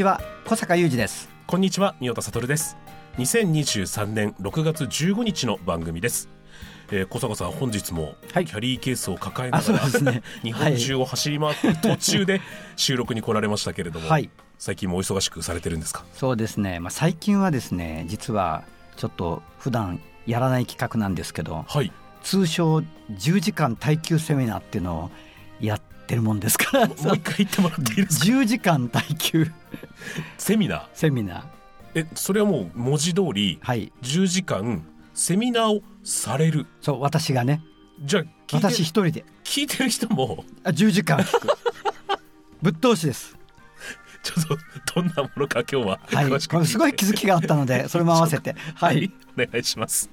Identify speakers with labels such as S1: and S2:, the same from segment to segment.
S1: ちは小坂雄二です。
S2: こんにちは三田悟です。2023年6月15日の番組です、えー、小坂さん本日もキ
S1: はい。
S2: ャリーケースを抱えながら、
S1: うですね。
S2: 日本中を走り回ってる途中で収録に来られましたけれども、
S1: はい。
S2: 最近もお忙しくされてるんですか？
S1: そうですね、まあ、最近はですね実はちょっと普段やらない企画なんですけど
S2: はい。
S1: 通称10時間耐久セミナーっていうのをやってるもんですから。
S2: もう一回言ってもらっていいですか
S1: ？10時間耐久。
S2: セミナー？
S1: セミナー。
S2: えそれはもう文字通り
S1: はい。
S2: 10時間セミナーをされる。
S1: そう私がね。
S2: じゃあ
S1: 私一人で。
S2: 聞いてる人も？
S1: あ10時間聞く。ぶっ通しです。
S2: ちょっとどんなものか今日は
S1: はい。すごい気づきがあったのでそれも合わせて。は
S2: はい。い、お願いします。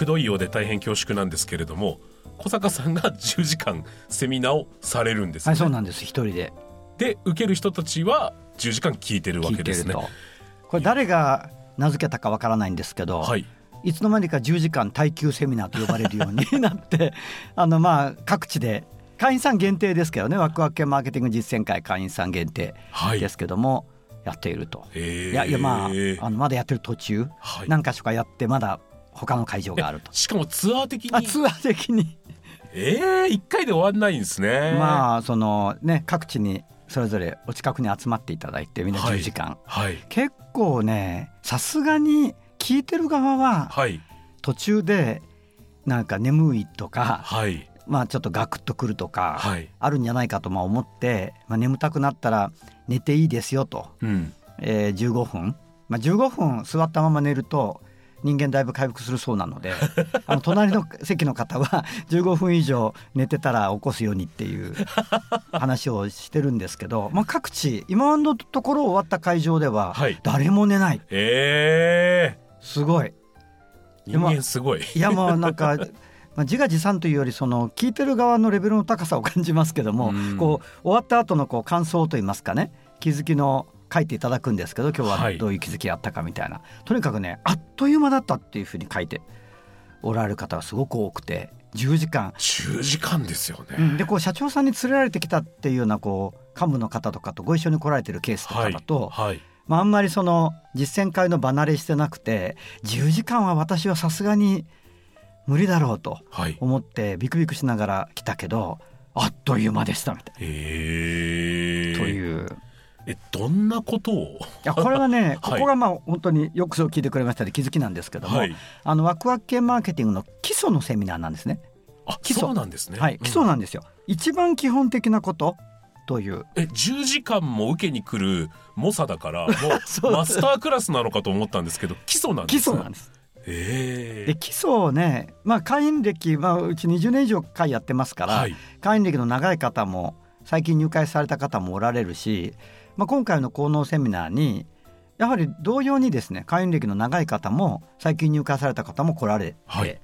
S2: くどいようで大変恐縮なんですけれども小坂さんが 10時間セミナーをされるんですね、
S1: はいそうなんです。一人で。
S2: で受ける人たちは10時間聞いてるわ
S1: 聞
S2: けですね。
S1: これ誰が名付けたかわからないんですけど、
S2: はい。
S1: いつの間にか10時間耐久セミナーと呼ばれるようになって あのまあ各地で会員さん限定ですけどねワクワク系マーケティング実践会会員さん限定
S2: はい。
S1: ですけども、やっていると。
S2: えー。
S1: いやいやまああのまだやってる途中、
S2: はい。
S1: 何か所かやってまだ他の会場があると。
S2: しかもツアー的に？
S1: あツアー的に。
S2: えー、1回で終わんないんですね。
S1: まあそのね各地にそれぞれお近くに集まっていただいてみんな10時間、
S2: はい
S1: 結構ねさすがに聞いてる側は
S2: はい。
S1: 途中でなんか眠いとか
S2: はい。
S1: まあちょっとガクッとくるとか
S2: はい。
S1: あるんじゃないかとまあ思って、まあ、眠たくなったら寝ていいですよと、
S2: うん。
S1: えー15分、まあ、15分座ったまま寝ると人間だいぶ回復するそうなので あの隣の席の方は15分以上寝てたら起こすようにっていう話をしてるんですけど、まあ、各地今のところ終わった会場では
S2: はい。
S1: 誰も寝ない。
S2: え。
S1: すごい。
S2: ー、人間すごい。
S1: いやもうなんか まあ自画自賛というよりその聞いてる側のレベルの高さを感じますけども、
S2: うん。
S1: こう終わった後のこう感想といいますかね気づきの書いていただくんですけど今日
S2: は
S1: はいどういう気づきがあったかみたいな、とにかくねあっという間だったっていうふうに書いておられる方がすごく多くて10時間、
S2: 10時間ですよね、
S1: うん。でこう社長さんに連れられてきたっていうようなこう幹部の方とかとご一緒に来られてるケースとかだと、
S2: はい、はい、
S1: まあ、あんまりその実践会の離れしてなくて10時間は私はさすがに無理だろうと
S2: はい、
S1: 思ってビクビクしながら来たけどあっという間でしたみたい
S2: えー、
S1: な、という
S2: えどんなことを？
S1: いやこれはね、
S2: はい。
S1: ここがまあ本当によくそう聞いてくれましたで気づきなんですけども、
S2: はい。
S1: あのワクワク系マーケティングの基礎のセミナーなんですね。
S2: あ
S1: 基礎。
S2: なんですね。
S1: はい、基礎
S2: うん
S1: なんですよ。一番基本的なことという。
S2: え10時間も受けに来る猛者だからも
S1: そうう
S2: マスタークラスなのかと思ったんですけど基礎なんで
S1: 基
S2: すね。
S1: 礎なんです。
S2: え
S1: で基礎をね、まあ、会員歴、まあ、うち20年以上会やってますから、
S2: はい。
S1: 会員歴の長い方も最近入会された方もおられるし、まあ、今回の効能セミナーにやはり同様にですね会員歴の長い方も最近入会された方も来られて、
S2: はい。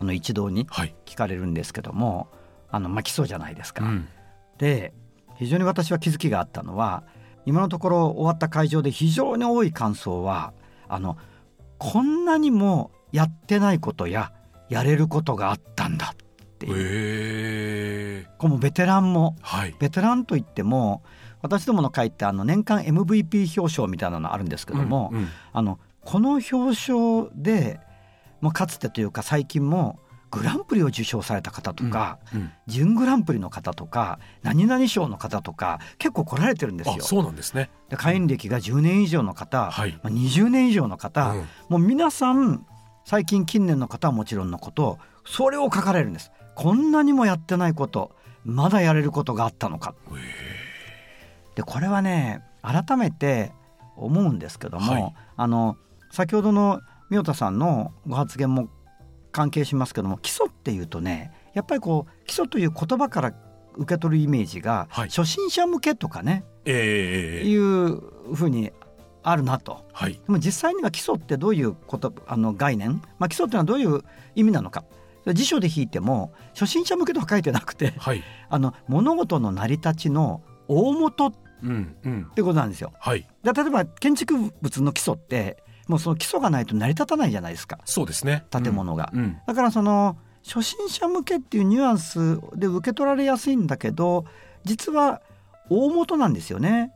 S1: あの一堂に
S2: はい、
S1: 聞かれるんですけどもあの、まあ、基礎じゃないですか。
S2: うん。
S1: で非常に私は気づきがあったのは今のところ終わった会場で非常に多い感想はあのこんなにもやってないことややれることがあったんだっていう、
S2: えー、
S1: これもベテランも。
S2: はい。
S1: ベテランといっても私どもの会ってあの年間 MVP 表彰みたいなのあるんですけども、
S2: うんうん。
S1: あのこの表彰で、まあ、かつてというか最近もグランプリを受賞された方とか、
S2: うん
S1: 準グランプリの方とか何々賞の方とか結構来られてるんです
S2: あ
S1: よ。
S2: そうなんですね。
S1: で会員歴が10年以上の方、
S2: はい。
S1: まあ、20年以上の方、
S2: うん。
S1: もう皆さん最近近年の方はもちろんのことそれを書かれるんですこんなにもやってないことまだやれることがあったのか。でこれはね改めて思うんですけども、
S2: はい。
S1: あの先ほどの宮田さんのご発言も関係しますけども基礎っていうとねやっぱりこう基礎という言葉から受け取るイメージが、
S2: はい。
S1: 初心者向けとかね
S2: ええ。
S1: いうふうにあるなと。
S2: はい。
S1: でも実際には基礎ってどういうことあの概念、まあ、基礎っていうのはどういう意味なのか辞書で引いても初心者向けとは書いてなくて
S2: はい
S1: あの物事の成り立ちの大元っ
S2: うんうん
S1: てことなんですよ。
S2: はい
S1: で例えば建築物の基礎ってもうその基礎がないと成り立たないじゃないですか
S2: そうですね
S1: 建物が。
S2: うん
S1: だからその初心者向けっていうニュアンスで受け取られやすいんだけど実は大元なんですよね。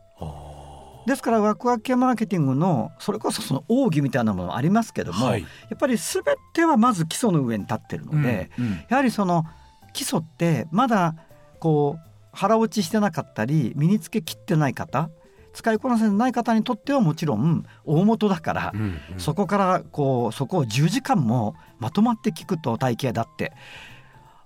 S2: あ
S1: ですからワクワク系マーケティングのそれこそその奥義みたいなものありますけども、
S2: はい。
S1: やっぱり全てはまず基礎の上に立ってるので、
S2: うんうん。
S1: やはりその基礎ってまだこう腹落ちしてなかったり身につけきってない方使いこなせない方にとってはもちろん大元だから、
S2: うんうん。
S1: そこからこうそこを10時間もまとまって聞くと体系だって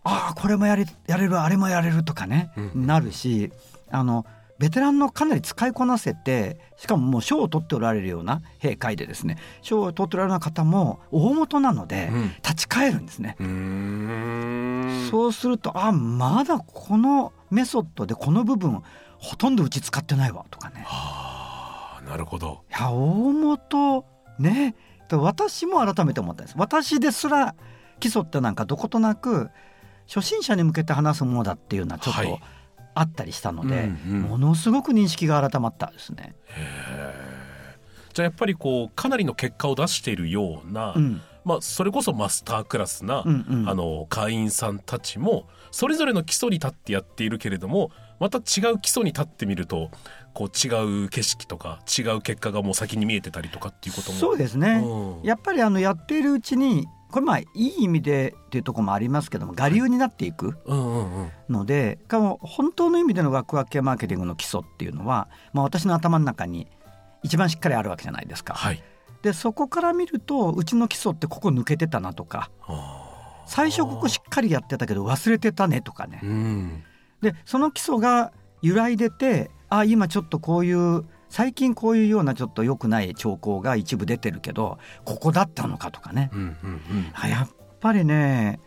S1: ああこれもやれやれるあれもやれるとかね、
S2: うん。
S1: なるしあのベテランのかなり使いこなせてしかももう賞を取っておられるような閉会でですね賞を取っておられるような方も大元なので、
S2: うん。
S1: 立ち返るんですね。
S2: うーん。
S1: そうするとあまだこのメソッドでこの部分ほとんどうち使ってないわとかね。
S2: はあなるほど。
S1: いや大元ね。で私も改めて思ったんです。私ですら基礎ってなんかどことなく初心者に向けて話すものだっていうのはちょっ
S2: はい。
S1: とあったりしたので、
S2: うんうん。
S1: ものすごく認識が改まったですね。
S2: じゃあやっぱりこうかなりの結果を出しているような、
S1: うん。
S2: まあ、それこそマスタークラスな、
S1: うんうん。
S2: あの会員さんたちもそれぞれの基礎に立ってやっているけれどもまた違う基礎に立ってみるとこう違う景色とか違う結果がもう先に見えてたりとかっていうことも。
S1: そうですね、
S2: うん。
S1: やっぱりあのやっているうちにこれまあいい意味でっていうところもありますけども我流になっていく
S2: うんうんうん。
S1: ので、かも本当の意味でのワクワク系マーケティングの基礎っていうのは、まあ、私の頭の中に一番しっかりあるわけじゃないですか。
S2: はい。
S1: でそこから見るとうちの基礎ってここ抜けてたなとか
S2: あ
S1: 最初ここしっかりやってたけど忘れてたねとかね。
S2: ーうん。
S1: でその基礎が揺らいでてあ今ちょっとこういう最近こういうようなちょっと良くない兆候が一部出てるけどここだったのかとかね。
S2: うんうんうん。
S1: あやっぱりね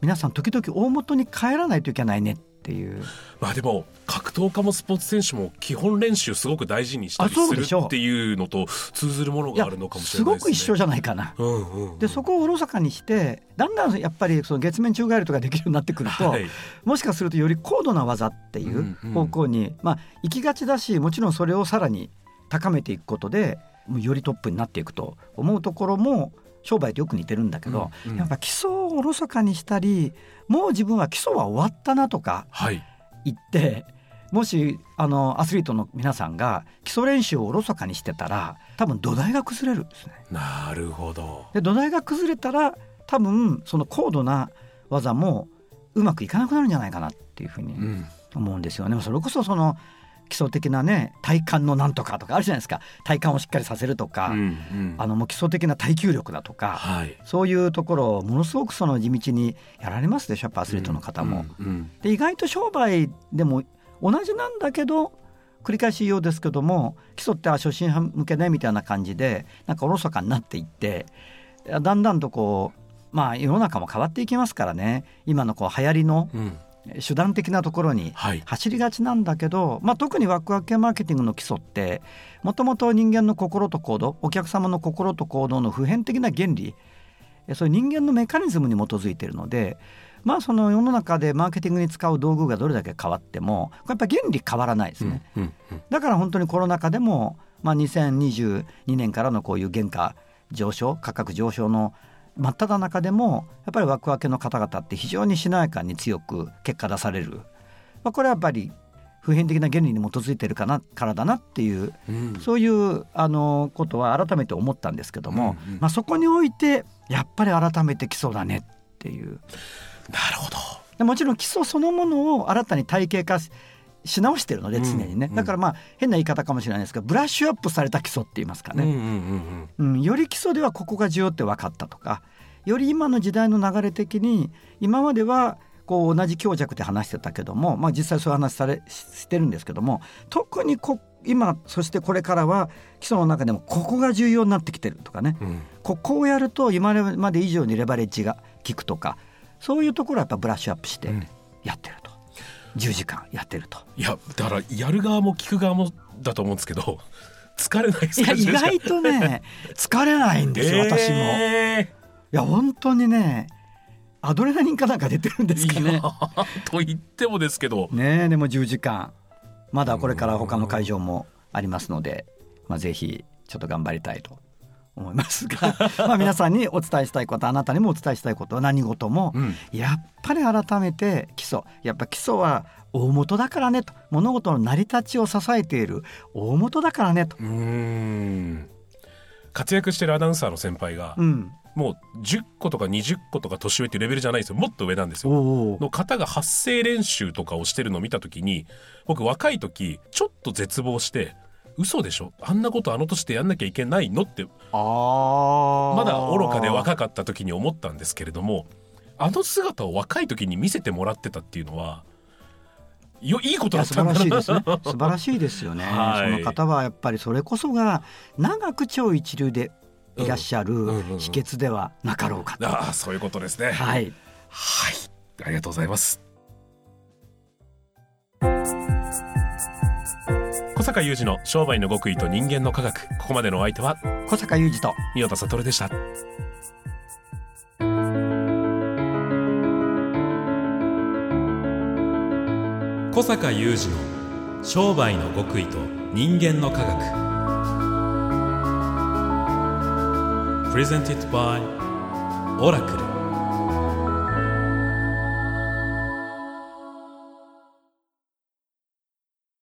S1: 皆さん時々大元に帰らないといけないねっていう。
S2: まあでも格闘家もスポーツ選手も基本練習すごく大事にしたりするっていうのと通ずるものがあるのかもし
S1: す
S2: れないですね。
S1: ごく一緒じゃないかな。
S2: うんうんうん
S1: でそこをおろそかにしてだんだんやっぱりその月面宙返りとかできるようになってくると、
S2: はい。
S1: もしかするとより高度な技ってい
S2: うんう
S1: うん。方向に、まあ行きがちだしもちろんそれをさらに高めていくことでよりトップになっていくと思うところも商売とよく似てるんだけど、
S2: うんうん
S1: やっぱ基礎をおろそかにしたりもう自分は基礎は終わったなとか
S2: はい
S1: 言ってもしあのアスリートの皆さんが基礎練習をおろそかにしてたら多分土台が崩れるんですね。
S2: なるほど。
S1: で土台が崩れたら多分その高度な技もうまくいかなくなるんじゃないかなっていうふうに
S2: うん
S1: 思うんですよね。それこそその基礎的なね体幹のなんとかとかあるじゃないですか。体幹をしっかりさせるとか、
S2: うんうん。
S1: あのもう基礎的な耐久力だとか、
S2: はい。
S1: そういうところをものすごくその地道にやられますでしょやっぱアスリートの方も。
S2: うんうん。
S1: で意外と商売でも同じなんだけど繰り返し言うようですけども基礎ってあ初心者向けねみたいな感じでなんかおろそかになっていってだんだんとこうまあ世の中も変わっていきますからね。今のこう流行りの
S2: うん
S1: 手段的なところに
S2: はい。
S1: 走りがちなんだけど、まあ、特にワクワク系マーケティングの基礎ってもともと人間の心と行動お客様の心と行動の普遍的な原理えそういう人間のメカニズムに基づいているのでまあその世の中でマーケティングに使う道具がどれだけ変わってもやっぱ原理変わらないですね。
S2: うんうんうん
S1: だから本当にコロナ禍でも、まあ、2022年からのこういう原価上昇価格上昇の真っ只中でもやっぱりワクワクの方々って非常にしなやかに強く結果出される、まあ、これはやっぱり普遍的な原理に基づいてるかなからだなっていう
S2: うん。
S1: そういうあのことは改めて思ったんですけども、
S2: うんうん。
S1: まあ、そこにおいてやっぱり改めて基礎だねっていう。
S2: なるほど。
S1: でもちろん基礎そのものを新たに体系化しし直してるので常にね、
S2: うん。うん
S1: だからまあ変な言い方かもしれないですがブラッシュアップされた基礎って言いますかね、
S2: うんうん
S1: うんより基礎ではここが重要って分かったとかより今の時代の流れ的に今まではこう同じ強弱で話してたけども、まあ、実際そういう話されしてるんですけども特にこ今そしてこれからは基礎の中でもここが重要になってきてるとかね、
S2: うん。
S1: ここをやると今まで以上にレバレッジが効くとかそういうところはやっぱブラッシュアップして
S2: うん。
S1: やってると、10時間やってると。
S2: いやだからやる側も聞く側もだと思うんですけど 疲れないです
S1: いや
S2: か
S1: 意外とね疲れないんですよ、私も。い
S2: え
S1: や本当にねアドレナリンかなんか出てるんですかね。
S2: と言ってもですけど
S1: ねえでも10時間まだこれから他の会場もありますので、まあ、ぜひちょっと頑張りたいと思いますが まあ皆さんにお伝えしたいことあなたにもお伝えしたいことは何事も、
S2: うん。
S1: やっぱり改めて基礎。やっぱ基礎は大元だからねと物事の成り立ちを支えている大元だからねと。
S2: 活躍してるアナウンサーの先輩が、
S1: うん、
S2: もう10個とか20個とか年上っていうレベルじゃないんですよ。もっと上なんです
S1: お
S2: よ。の方が発声練習とかをしてるのを見た時に僕若い時ちょっと絶望して嘘でしょ？あんなことあの年でやんなきゃいけないの？って。
S1: あー。
S2: まだ愚かで若かった時に思ったんですけれどもあの姿を若い時に見せてもらってたっていうのはよいいことだったんだな。
S1: 晴らしいですね。素晴らしいですよね、
S2: はい。
S1: その方はやっぱりそれこそが長く超一流でいらっしゃる
S2: うんうんうん
S1: 秘訣ではなかろうかと、
S2: ああそういうことですね。はい、
S1: はい。
S2: ありがとうございます小坂雄二の商売の極意と人間の科学。ここまでのお相手は
S1: 小坂雄二と
S2: 三代田悟でした。
S3: 小坂雄二の商売の極意と人間の科学。Presented by オラクル